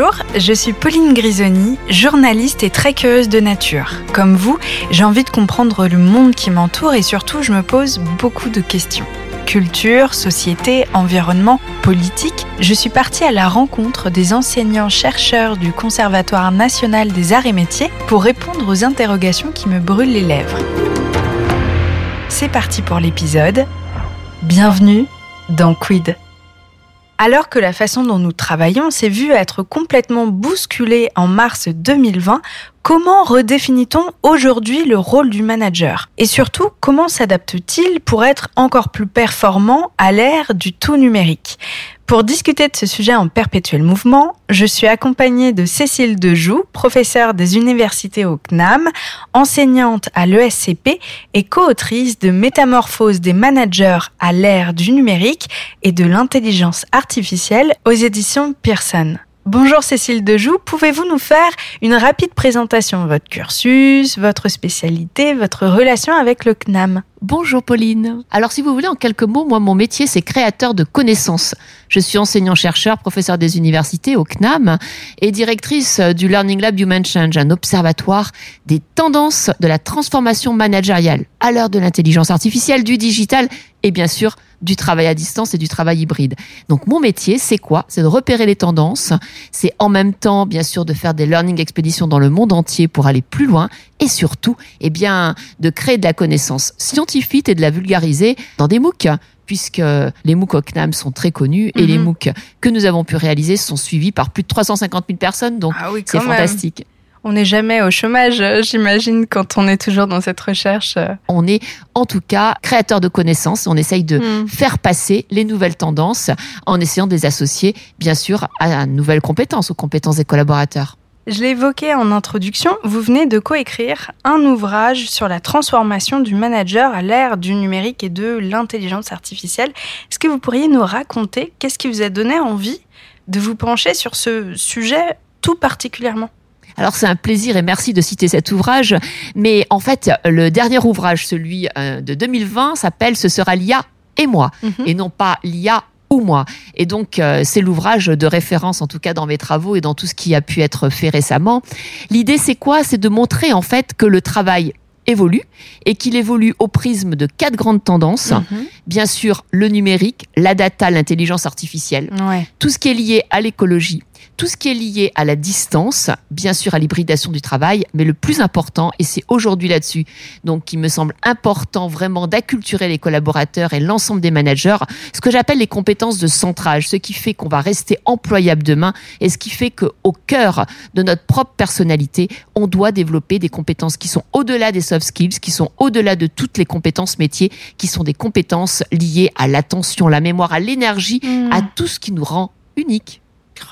Bonjour, je suis Pauline Grisoni, journaliste et curieuse de nature. Comme vous, j'ai envie de comprendre le monde qui m'entoure et surtout je me pose beaucoup de questions. Culture, société, environnement, politique, je suis partie à la rencontre des enseignants-chercheurs du Conservatoire national des arts et métiers pour répondre aux interrogations qui me brûlent les lèvres. C'est parti pour l'épisode. Bienvenue dans Quid. Alors que la façon dont nous travaillons s'est vue être complètement bousculée en mars 2020, comment redéfinit-on aujourd'hui le rôle du manager? Et surtout, comment s'adapte-t-il pour être encore plus performant à l'ère du tout numérique? Pour discuter de ce sujet en perpétuel mouvement, je suis accompagnée de Cécile Dejoux, professeure des universités au CNAM, enseignante à l'ESCP et co-autrice de Métamorphose des managers à l'ère du numérique et de l'intelligence artificielle aux éditions Pearson. Bonjour Cécile Dejoux, pouvez-vous nous faire une rapide présentation de votre cursus, votre spécialité, votre relation avec le CNAM Bonjour Pauline. Alors si vous voulez en quelques mots, moi mon métier c'est créateur de connaissances. Je suis enseignant-chercheur, professeur des universités au CNAM et directrice du Learning Lab Human Change, un observatoire des tendances de la transformation managériale à l'heure de l'intelligence artificielle, du digital et bien sûr du travail à distance et du travail hybride. Donc mon métier, c'est quoi? C'est de repérer les tendances, c'est en même temps bien sûr de faire des learning expéditions dans le monde entier pour aller plus loin et surtout eh bien de créer de la connaissance scientifique et de la vulgariser dans des MOOC puisque les MOOC au CNAM sont très connus et les Mhm. MOOC que nous avons pu réaliser sont suivis par plus de 350 000 personnes, donc Ah oui, c'est même. On n'est jamais au chômage, euh, j'imagine, quand on est toujours dans cette recherche. euh. On est en tout cas créateur de connaissances, on essaye de Hmm. faire passer les nouvelles tendances en essayant de les associer, bien sûr, à nouvelles compétences, aux compétences des collaborateurs. Je l'ai évoqué en introduction, vous venez de coécrire un ouvrage sur la transformation du manager à l'ère du numérique et de l'intelligence artificielle. Est-ce que vous pourriez nous raconter qu'est-ce qui vous a donné envie de vous pencher sur ce sujet tout particulièrement? Alors c'est un plaisir et merci de citer cet ouvrage, mais en fait le dernier ouvrage, celui euh, de 2020, s'appelle Ce sera l'IA et moi, Mhm. et non pas l'IA ou moi. Et donc euh, c'est l'ouvrage de référence en tout cas dans mes travaux et dans tout ce qui a pu être fait récemment. L'idée c'est quoi? C'est de montrer en fait que le travail évolue et qu'il évolue au prisme de quatre grandes tendances. Mhm. Bien sûr, le numérique, la data, l'intelligence artificielle, Ouais. tout ce qui est lié à l'écologie, tout ce qui est lié à la distance, bien sûr à l'hybridation du travail, mais le plus important, et c'est aujourd'hui là-dessus, donc il me semble important vraiment d'acculturer les collaborateurs et l'ensemble des managers, ce que j'appelle les compétences de centrage, ce qui fait qu'on va rester employable demain et ce qui fait qu'au cœur de notre propre personnalité, on doit développer des compétences qui sont au-delà des soft skills, qui sont au-delà de toutes les compétences métiers, qui sont des compétences liées à l'attention, la mémoire, à l'énergie, Hmm. à tout ce qui nous rend unique.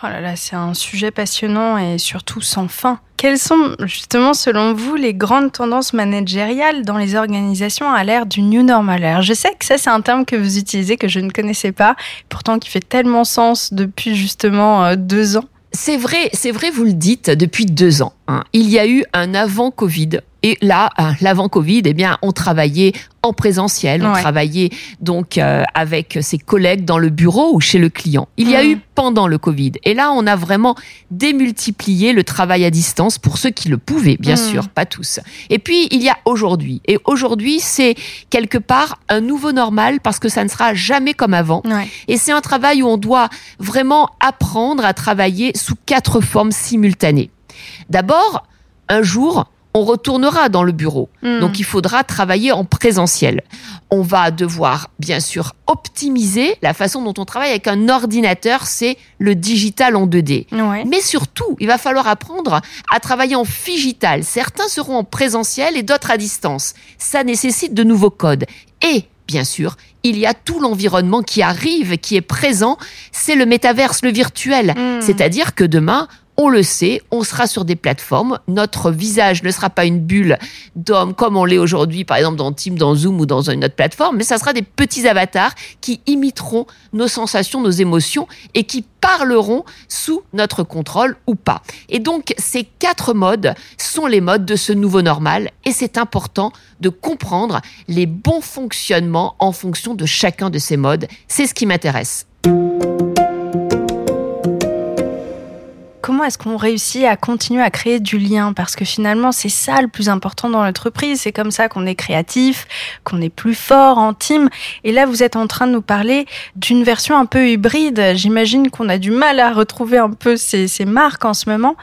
Oh là là, c'est un sujet passionnant et surtout sans fin. Quelles sont justement, selon vous, les grandes tendances managériales dans les organisations à l'ère du New Normal? Je sais que ça, c'est un terme que vous utilisez, que je ne connaissais pas, pourtant qui fait tellement sens depuis justement euh, deux ans. C'est vrai, c'est vrai, vous le dites depuis deux ans. hein. Il y a eu un avant Covid. Et là, euh, l'avant Covid, eh bien, on travaillait en présentiel, on Ouais. travaillait donc euh, avec ses collègues dans le bureau ou chez le client. Il y a Mhm. eu pendant le Covid. Et là, on a vraiment démultiplié le travail à distance pour ceux qui le pouvaient, bien Mhm. sûr, pas tous. Et puis, il y a aujourd'hui. Et aujourd'hui, c'est quelque part un nouveau normal parce que ça ne sera jamais comme avant. Ouais. Et c'est un travail où on doit vraiment apprendre à travailler sous quatre formes simultanées. D'abord, un jour, on retournera dans le bureau. Hmm. Donc il faudra travailler en présentiel. On va devoir bien sûr optimiser la façon dont on travaille avec un ordinateur, c'est le digital en 2D. Ouais. Mais surtout, il va falloir apprendre à travailler en figital. Certains seront en présentiel et d'autres à distance. Ça nécessite de nouveaux codes. Et, bien sûr, il y a tout l'environnement qui arrive, qui est présent. C'est le métaverse, le virtuel. Hmm. C'est-à-dire que demain, on le sait, on sera sur des plateformes. Notre visage ne sera pas une bulle d'homme comme on l'est aujourd'hui, par exemple dans Teams, dans Zoom ou dans une autre plateforme, mais ça sera des petits avatars qui imiteront nos sensations, nos émotions et qui parleront sous notre contrôle ou pas. Et donc, ces quatre modes sont les modes de ce nouveau normal et c'est important de comprendre les bons fonctionnements en fonction de chacun de ces modes. C'est ce qui m'intéresse. Est-ce qu'on réussit à continuer à créer du lien? Parce que finalement, c'est ça le plus important dans l'entreprise. C'est comme ça qu'on est créatif, qu'on est plus fort en team. Et là, vous êtes en train de nous parler d'une version un peu hybride. J'imagine qu'on a du mal à retrouver un peu ces, ces marques en ce moment.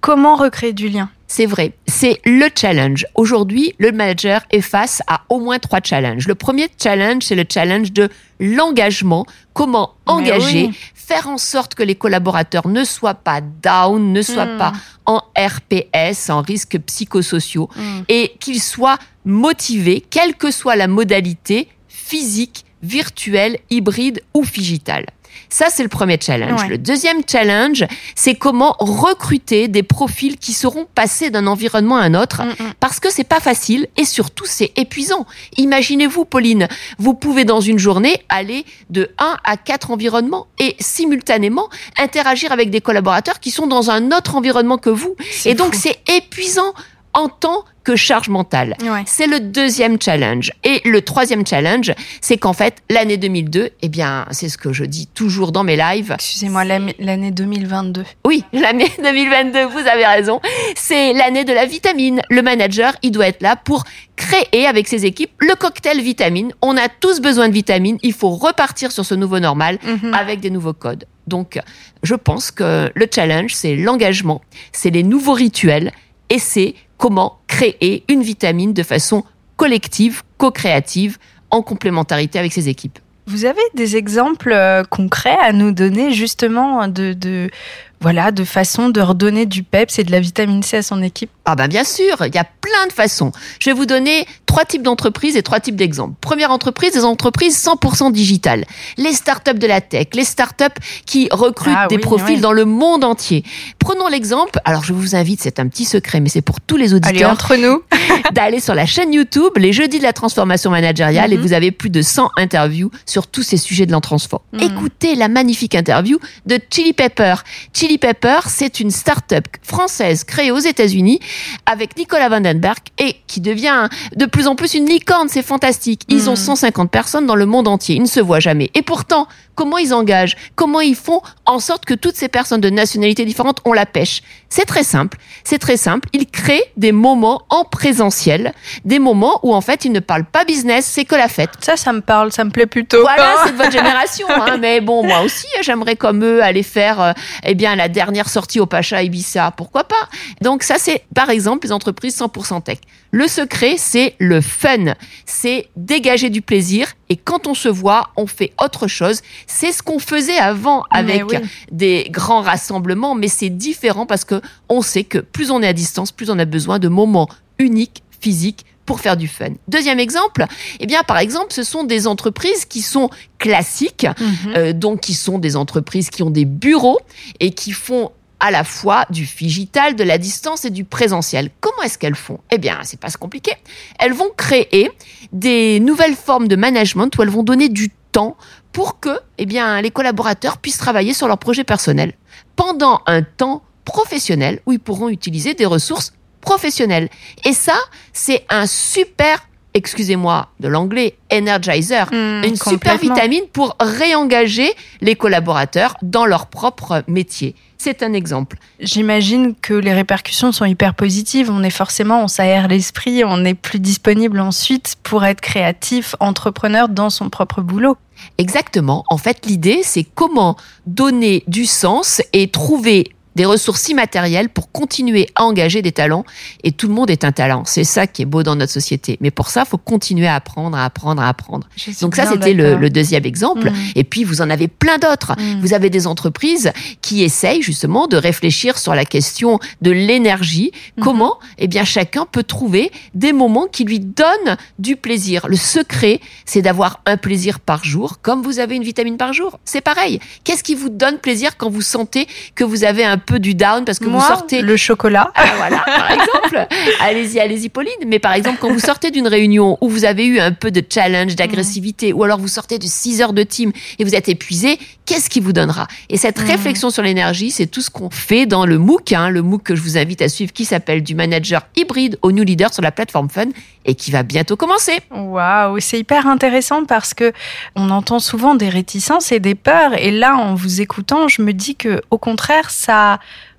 Comment recréer du lien? C'est vrai, c'est le challenge. Aujourd'hui, le manager est face à au moins trois challenges. Le premier challenge, c'est le challenge de l'engagement. Comment engager, faire en sorte que les collaborateurs ne soient pas down, ne soient hmm. pas en RPS, en risques psychosociaux, hmm. et qu'ils soient motivés, quelle que soit la modalité physique, virtuelle, hybride ou digitale. Ça, c'est le premier challenge. Le deuxième challenge, c'est comment recruter des profils qui seront passés d'un environnement à un autre, mm, mm. parce que c'est pas facile et surtout c'est épuisant. Imaginez-vous, Pauline, vous pouvez dans une journée aller de 1 à 4 environnements et simultanément interagir avec des collaborateurs qui sont dans un autre environnement que vous. Et donc c'est épuisant en temps que charge mentale. C'est le deuxième challenge. Et le troisième challenge, c'est qu'en fait, l'année 2002, eh bien, c'est ce que je dis toujours dans mes lives. Excusez-moi, l'année 2022. Oui, l'année 2022, vous avez raison. C'est l'année de la vitamine. Le manager, il doit être là pour créer avec ses équipes le cocktail vitamine. On a tous besoin de vitamines. Il faut repartir sur ce nouveau normal mhm. avec des nouveaux codes. Donc, je pense que le challenge, c'est l'engagement, c'est les nouveaux rituels et c'est comment créer une vitamine de façon collective, co-créative, en complémentarité avec ses équipes. Vous avez des exemples euh, concrets à nous donner justement de, de voilà, de façon de redonner du peps et de la vitamine C à son équipe Ah ben bien sûr, il y a plein de façons. Je vais vous donner trois types d'entreprises et trois types d'exemples. Première entreprise, des entreprises 100% digitales. Les startups de la tech, les startups qui recrutent ah des profils dans le monde entier. Prenons l'exemple, alors je vous invite, c'est un petit secret, mais c'est pour tous les auditeurs. Allez, entre nous. d'aller sur la chaîne YouTube, les jeudis de la transformation managériale, et mhm. vous avez plus de 100 interviews sur tous ces sujets de l'entransfort. Mhm. Écoutez la magnifique interview de Chili Pepper. Chili Pepper, c'est une start-up française créée aux États-Unis avec Nicolas Vandenberg et qui devient de plus en plus une licorne. C'est fantastique. Ils ont 150 hmm. personnes dans le monde entier. Ils ne se voient jamais. Et pourtant, comment ils engagent? Comment ils font en sorte que toutes ces personnes de nationalités différentes ont la pêche? C'est très simple. C'est très simple. Ils créent des moments en présentiel, des moments où en fait ils ne parlent pas business, c'est que la fête. Ça, ça me parle, ça me plaît plutôt. Voilà, c'est de votre génération. Hein. Mais bon, moi aussi, j'aimerais comme eux aller faire, euh, eh bien, la dernière sortie au Pacha Ibiza. Pourquoi pas? Donc ça, c'est par exemple les entreprises 100% tech. Le secret, c'est le fun. C'est dégager du plaisir. Et quand on se voit, on fait autre chose. C'est ce qu'on faisait avant avec des grands rassemblements, mais c'est différent parce que on sait que plus on est à distance, plus on a besoin de moments uniques, physiques, pour faire du fun. Deuxième exemple, eh bien par exemple, ce sont des entreprises qui sont classiques, mhm. euh, donc qui sont des entreprises qui ont des bureaux et qui font à la fois du digital, de la distance et du présentiel. Comment est-ce qu'elles font? Eh bien, c'est pas compliqué. Elles vont créer des nouvelles formes de management où elles vont donner du temps pour que, eh bien, les collaborateurs puissent travailler sur leur projet personnel pendant un temps professionnel où ils pourront utiliser des ressources professionnelles. Et ça, c'est un super excusez-moi de l'anglais, energizer, hmm, une super vitamine pour réengager les collaborateurs dans leur propre métier. C'est un exemple. J'imagine que les répercussions sont hyper positives. On est forcément, on s'aère l'esprit, on est plus disponible ensuite pour être créatif, entrepreneur dans son propre boulot. Exactement. En fait, l'idée, c'est comment donner du sens et trouver des ressources immatérielles pour continuer à engager des talents. Et tout le monde est un talent. C'est ça qui est beau dans notre société. Mais pour ça, il faut continuer à apprendre, à apprendre, à apprendre. Donc ça, c'était le, deuxième exemple. Mm. Et puis, vous en avez plein d'autres. Mm. Vous avez des entreprises qui essayent justement de réfléchir sur la question de l'énergie. Mm-hmm. Comment Eh bien, chacun peut trouver des moments qui lui donnent du plaisir. Le secret, c'est d'avoir un plaisir par jour, comme vous avez une vitamine par jour. C'est pareil. Qu'est-ce qui vous donne plaisir quand vous sentez que vous avez un peu du down parce que vous sortez le chocolat. Ah, voilà, par exemple. allez-y, allez-y, Pauline. Mais par exemple, quand vous sortez d'une réunion où vous avez eu un peu de challenge, d'agressivité, ou alors vous sortez de 6 heures de team et vous êtes épuisé, qu'est-ce qui vous donnera? Et cette réflexion sur l'énergie, c'est tout ce qu'on fait dans le MOOC, hein, le MOOC que je vous invite à suivre, qui s'appelle du manager hybride au new leader sur la plateforme Fun et qui va bientôt commencer. Waouh, c'est hyper intéressant parce que on entend souvent des réticences et des peurs, et là, en vous écoutant, je me dis que au contraire, ça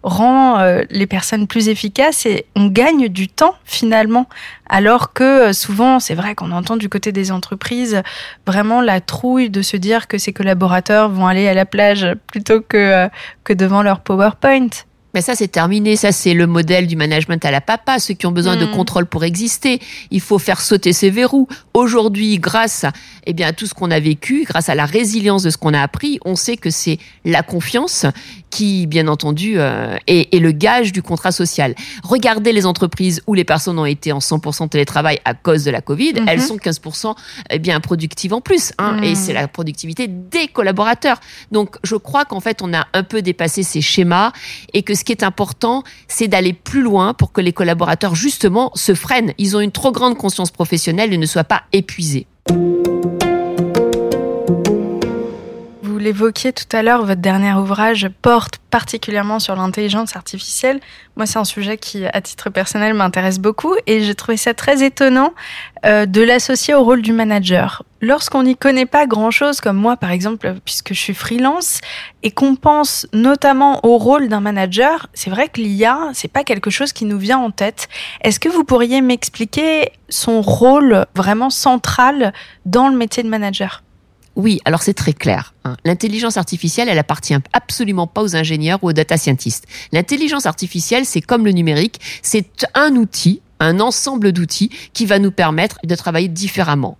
rend euh, les personnes plus efficaces et on gagne du temps finalement. Alors que euh, souvent, c'est vrai qu'on entend du côté des entreprises vraiment la trouille de se dire que ces collaborateurs vont aller à la plage plutôt que, que devant leur PowerPoint. Mais ça, c'est terminé. Ça, c'est le modèle du management à la papa, ceux qui ont besoin de hmm. contrôle pour exister. Il faut faire sauter ces verrous. Aujourd'hui, grâce eh bien, à tout ce qu'on a vécu, grâce à la résilience de ce qu'on a appris, on sait que c'est la confiance qui, bien entendu, euh, est, le gage du contrat social. Regardez les entreprises où les personnes ont été en 100% télétravail à cause de la Covid, mhm. elles sont 15% eh bien productives en plus. Hein, Et hmm. c'est la productivité des collaborateurs. Donc, je crois qu'en fait, on a un peu dépassé ces schémas et que ce qui est important, c'est d'aller plus loin pour que les collaborateurs, justement, se freinent. Ils ont une trop grande conscience professionnelle et ne soient pas épuisés. L'évoquiez tout à l'heure, votre dernier ouvrage porte particulièrement sur l'intelligence artificielle. Moi, c'est un sujet qui, à titre personnel, m'intéresse beaucoup et j'ai trouvé ça très étonnant euh, de l'associer au rôle du manager. Lorsqu'on n'y connaît pas grand-chose, comme moi par exemple, puisque je suis freelance, et qu'on pense notamment au rôle d'un manager, c'est vrai que l'IA, c'est pas quelque chose qui nous vient en tête. Est-ce que vous pourriez m'expliquer son rôle vraiment central dans le métier de manager? Oui, alors c'est très clair. Hein. L'intelligence artificielle, elle appartient absolument pas aux ingénieurs ou aux data scientists. L'intelligence artificielle, c'est comme le numérique, c'est un outil, un ensemble d'outils qui va nous permettre de travailler différemment.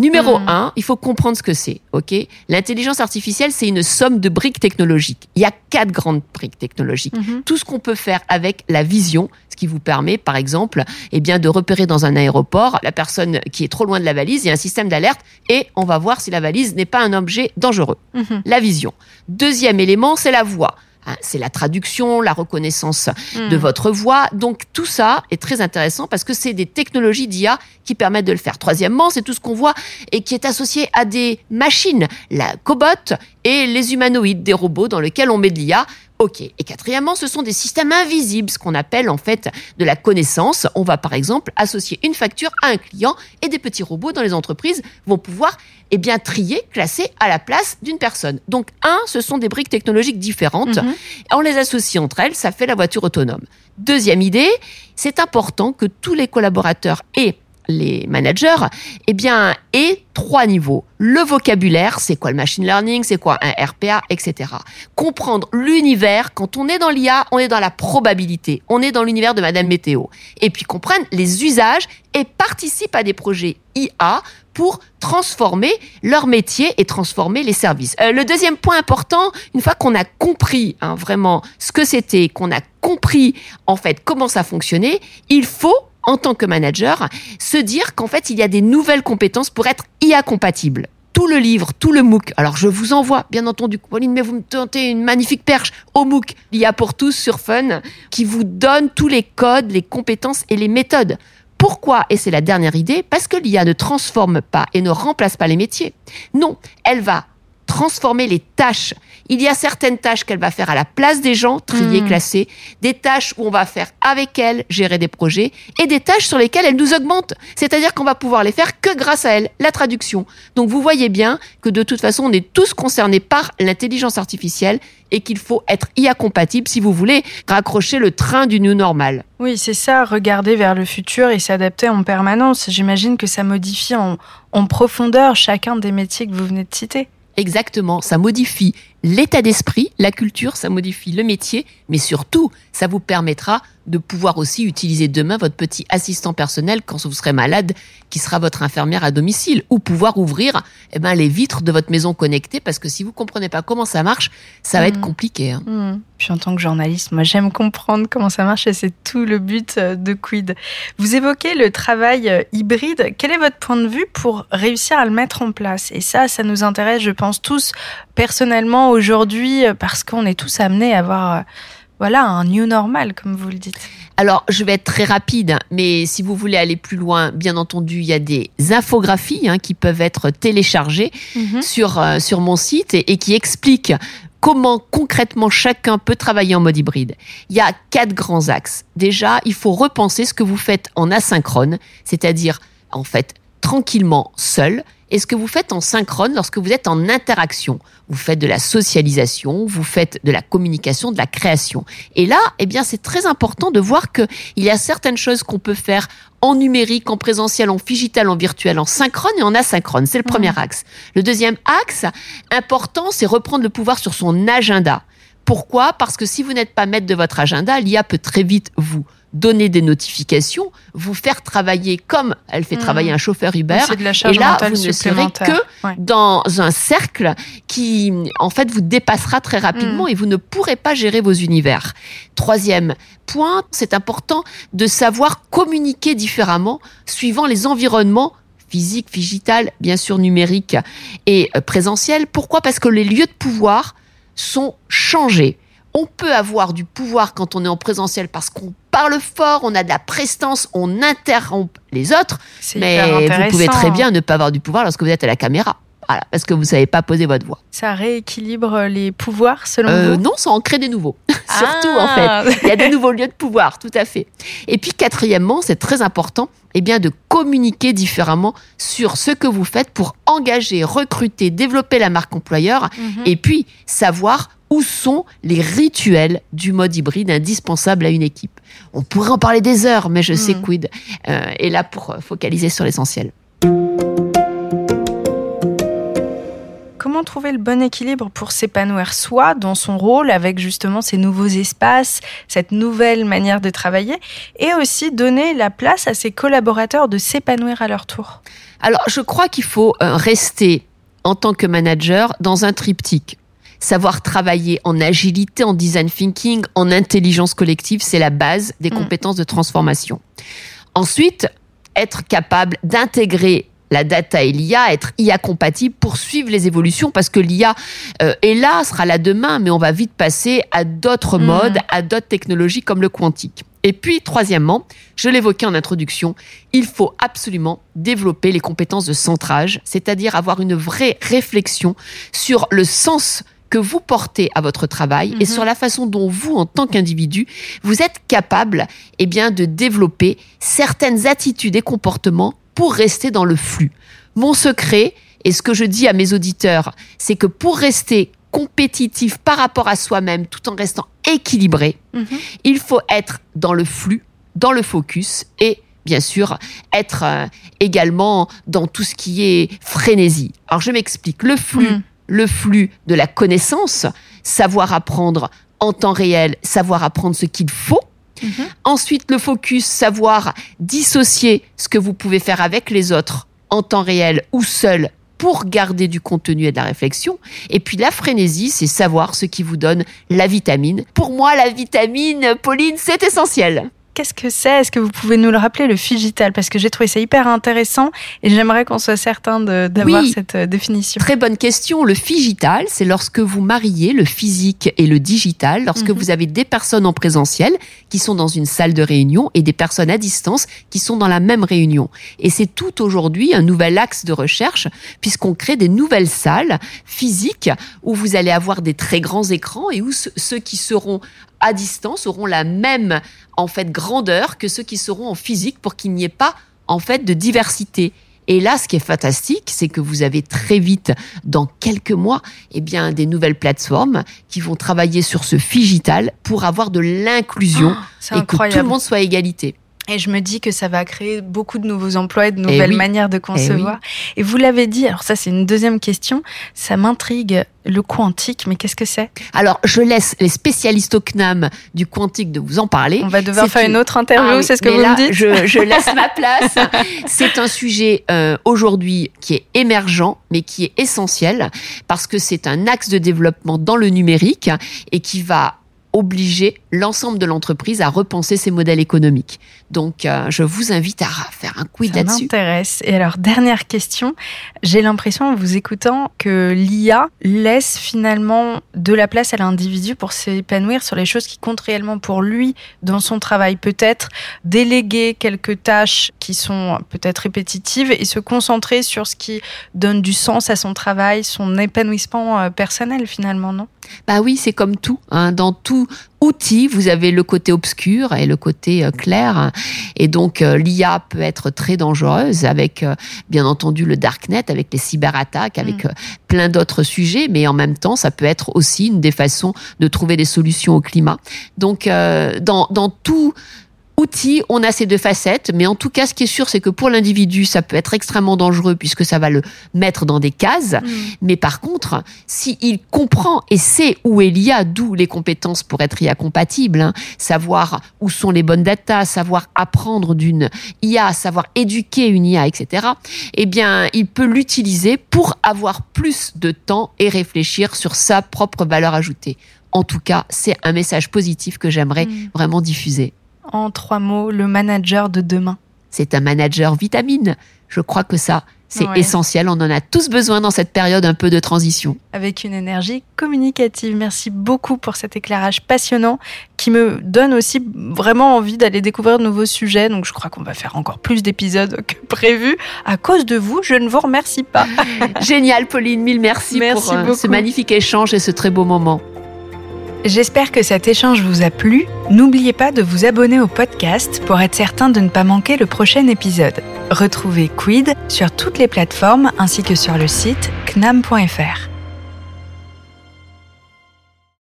Numéro hmm. un, il faut comprendre ce que c'est. Ok, l'intelligence artificielle, c'est une somme de briques technologiques. Il y a quatre grandes briques technologiques. Mhm. Tout ce qu'on peut faire avec la vision, ce qui vous permet, par exemple, eh bien, de repérer dans un aéroport la personne qui est trop loin de la valise. Il y a un système d'alerte et on va voir si la valise n'est pas un objet dangereux. Mhm. La vision. Deuxième élément, c'est la voix. Hein, c'est la traduction, la reconnaissance de hmm. votre voix. Donc tout ça est très intéressant parce que c'est des technologies d'IA qui permettent de le faire. Troisièmement, c'est tout ce qu'on voit et qui est associé à des machines, la cobot et les humanoïdes, des robots dans lesquels on met de l'IA Ok. Et quatrièmement, ce sont des systèmes invisibles, ce qu'on appelle en fait de la connaissance. On va par exemple associer une facture à un client et des petits robots dans les entreprises vont pouvoir eh bien trier, classer à la place d'une personne. Donc un, ce sont des briques technologiques différentes. Mhm. On les associe entre elles, ça fait la voiture autonome. Deuxième idée, c'est important que tous les collaborateurs aient les managers, eh bien, et trois niveaux. Le vocabulaire, c'est quoi le machine learning, c'est quoi un RPA, etc. Comprendre l'univers, quand on est dans l'IA, on est dans la probabilité, on est dans l'univers de Madame Météo. Et puis comprendre les usages et participe à des projets IA pour transformer leur métier et transformer les services. Euh, le deuxième point important, une fois qu'on a compris hein, vraiment ce que c'était, qu'on a compris en fait comment ça fonctionnait, il faut en tant que manager, se dire qu'en fait, il y a des nouvelles compétences pour être IA compatible. Tout le livre, tout le MOOC. Alors, je vous envoie, bien entendu, Pauline, mais vous me tentez une magnifique perche au MOOC l'IA pour tous sur Fun, qui vous donne tous les codes, les compétences et les méthodes. Pourquoi? Et c'est la dernière idée, parce que l'IA ne transforme pas et ne remplace pas les métiers. Non, elle va transformer les tâches. Il y a certaines tâches qu'elle va faire à la place des gens, trier, hmm. classer, des tâches où on va faire avec elle, gérer des projets, et des tâches sur lesquelles elle nous augmente. C'est-à-dire qu'on va pouvoir les faire que grâce à elle, la traduction. Donc vous voyez bien que de toute façon, on est tous concernés par l'intelligence artificielle et qu'il faut être IA compatible si vous voulez raccrocher le train du new normal. Oui, c'est ça, regarder vers le futur et s'adapter en permanence. J'imagine que ça modifie en profondeur chacun des métiers que vous venez de citer. Exactement, ça modifie l'état d'esprit, la culture, ça modifie le métier, mais surtout, ça vous permettra de pouvoir aussi utiliser demain votre petit assistant personnel quand vous serez malade, qui sera votre infirmière à domicile, ou pouvoir ouvrir eh ben, les vitres de votre maison connectée, parce que si vous comprenez pas comment ça marche, ça va être mmh. compliqué. Hein. Mmh. Puis en tant que journaliste, moi j'aime comprendre comment ça marche et c'est tout le but euh, de Quid. Vous évoquez le travail euh, hybride. Quel est votre point de vue pour réussir à le mettre en place? Et ça, ça nous intéresse, je pense, tous personnellement aujourd'hui, euh, parce qu'on est tous amenés à avoir voilà, un new normal, comme vous le dites. Alors, je vais être très rapide, mais si vous voulez aller plus loin, bien entendu, il y a des infographies hein, qui peuvent être téléchargées mhm. sur, euh, sur mon site et, qui expliquent comment concrètement chacun peut travailler en mode hybride. Il y a quatre grands axes. Déjà, il faut repenser ce que vous faites en asynchrone, c'est-à-dire, en fait, tranquillement seul et ce que vous faites en synchrone lorsque vous êtes en interaction. Vous faites de la socialisation, vous faites de la communication, de la création. Et là, eh bien, c'est très important de voir qu'il y a certaines choses qu'on peut faire en numérique, en présentiel, en digital, en virtuel, en synchrone et en asynchrone. C'est le premier axe. Le deuxième axe important, c'est reprendre le pouvoir sur son agenda. Pourquoi? Parce que si vous n'êtes pas maître de votre agenda, l'IA peut très vite vous donner des notifications, vous faire travailler comme elle fait mmh. travailler un chauffeur Uber. et là, vous ne serez que dans un cercle qui, en fait, vous dépassera très rapidement mmh. et vous ne pourrez pas gérer vos univers. Troisième point, c'est important de savoir communiquer différemment suivant les environnements physiques, digital, bien sûr numériques et euh, présentiels. Pourquoi? Parce que les lieux de pouvoir sont changés. On peut avoir du pouvoir quand on est en présentiel parce qu'on parle fort, on a de la prestance, on interrompt les autres. Mais vous pouvez très bien ne pas avoir du pouvoir lorsque vous êtes à la caméra. Voilà, parce que vous savez pas poser votre voix. Ça rééquilibre les pouvoirs selon euh, vous Non, ça en crée des nouveaux. Surtout en ah. fait, il y a des nouveaux lieux de pouvoir, tout à fait. Et puis quatrièmement, c'est très important, eh bien de communiquer différemment sur ce que vous faites pour engager, recruter, développer la marque employeur, mhm. et puis savoir où sont les rituels du mode hybride indispensables à une équipe. On pourrait en parler des heures, mais je sais mhm. quid euh, est là pour focaliser sur l'essentiel. Comment trouver le bon équilibre pour s'épanouir soi dans son rôle avec justement ces nouveaux espaces, cette nouvelle manière de travailler et aussi donner la place à ses collaborateurs de s'épanouir à leur tour? Alors je crois qu'il faut euh, rester en tant que manager dans un triptyque. Savoir travailler en agilité, en design thinking, en intelligence collective, c'est la base des mm. compétences de transformation. Ensuite, être capable d'intégrer la data et l'IA, être IA compatible pour suivre les évolutions parce que l'IA euh, est là, sera là demain, mais on va vite passer à d'autres mm. modes, à d'autres technologies comme le quantique. Et puis, troisièmement, je l'évoquais en introduction, il faut absolument développer les compétences de centrage, c'est-à-dire avoir une vraie réflexion sur le sens que vous portez à votre travail et mm-hmm. sur la façon dont vous, en tant qu'individu, vous êtes capable, eh bien, de développer certaines attitudes et comportements pour rester dans le flux. Mon secret, et ce que je dis à mes auditeurs, c'est que pour rester compétitif par rapport à soi-même tout en restant équilibré, mhm. il faut être dans le flux, dans le focus et bien sûr être euh, également dans tout ce qui est frénésie. Alors je m'explique, le flux, mhm. le flux de la connaissance, savoir apprendre en temps réel, savoir apprendre ce qu'il faut, Mhm. Ensuite, le focus, savoir dissocier ce que vous pouvez faire avec les autres en temps réel ou seul pour garder du contenu et de la réflexion. Et puis la frénésie, c'est savoir ce qui vous donne la vitamine. Pour moi, la vitamine, Pauline, c'est essentiel. Qu'est-ce que c'est? Est-ce que vous pouvez nous le rappeler, le figital Parce que j'ai trouvé ça hyper intéressant et j'aimerais qu'on soit certain d'avoir cette euh, définition. Très bonne question. Le figital, c'est lorsque vous mariez le physique et le digital, lorsque mhm. vous avez des personnes en présentiel qui sont dans une salle de réunion et des personnes à distance qui sont dans la même réunion. Et c'est tout aujourd'hui un nouvel axe de recherche puisqu'on crée des nouvelles salles physiques où vous allez avoir des très grands écrans et où ceux qui seront à distance auront la même en fait grandeur que ceux qui seront en physique pour qu'il n'y ait pas en fait de diversité. Et là, ce qui est fantastique, c'est que vous avez très vite, dans quelques mois, eh bien, des nouvelles plateformes qui vont travailler sur ce figital pour avoir de l'inclusion oh, et que tout le monde soit à égalité. Et je me dis que ça va créer beaucoup de nouveaux emplois et de eh nouvelles manières de concevoir. Et, vous l'avez dit, alors ça c'est une deuxième question, ça m'intrigue, le quantique, mais qu'est-ce que c'est? Alors je laisse les spécialistes au CNAM du quantique de vous en parler. On va devoir faire une autre interview, ah c'est ce que vous me dites je, je laisse ma place. C'est un sujet euh, aujourd'hui qui est émergent, mais qui est essentiel, parce que c'est un axe de développement dans le numérique et qui va obliger l'ensemble de l'entreprise à repenser ses modèles économiques. Donc, euh, je vous invite à faire un quiz là-dessus. Ça m'intéresse. Et alors, dernière question. J'ai l'impression, en vous écoutant, que l'IA laisse finalement de la place à l'individu pour s'épanouir sur les choses qui comptent réellement pour lui dans son travail. Peut-être déléguer quelques tâches qui sont peut-être répétitives et se concentrer sur ce qui donne du sens à son travail, son épanouissement euh, personnel finalement, non? Bah oui, c'est comme tout. Hein. Dans tout tout outil, vous avez le côté obscur et le côté euh, clair. Et donc, euh, l'IA peut être très dangereuse avec, euh, bien entendu, le darknet, avec les cyberattaques, avec mm. plein d'autres sujets. Mais en même temps, ça peut être aussi une des façons de trouver des solutions au climat. Donc, dans, dans tout outil, on a ces deux facettes, mais en tout cas, ce qui est sûr, c'est que pour l'individu, ça peut être extrêmement dangereux puisque ça va le mettre dans des cases. Mm. Mais par contre, s'il comprend et sait où est l'IA, d'où les compétences pour être IA compatible, hein, savoir où sont les bonnes datas, savoir apprendre d'une IA, savoir éduquer une IA, etc., eh bien, il peut l'utiliser pour avoir plus de temps et réfléchir sur sa propre valeur ajoutée. En tout cas, c'est un message positif que j'aimerais mm. vraiment diffuser en trois mots le manager de demain C'est un manager vitamine. Je crois que ça, c'est essentiel. On en a tous besoin dans cette période un peu de transition. Avec une énergie communicative. Merci beaucoup pour cet éclairage passionnant qui me donne aussi vraiment envie d'aller découvrir de nouveaux sujets. Donc je crois qu'on va faire encore plus d'épisodes que prévu. À cause de vous, je ne vous remercie pas. Génial, Pauline. Mille merci, merci pour euh, ce magnifique échange et ce très beau moment. J'espère que cet échange vous a plu. N'oubliez pas de vous abonner au podcast pour être certain de ne pas manquer le prochain épisode. Retrouvez Quid sur toutes les plateformes ainsi que sur le site knam.fr.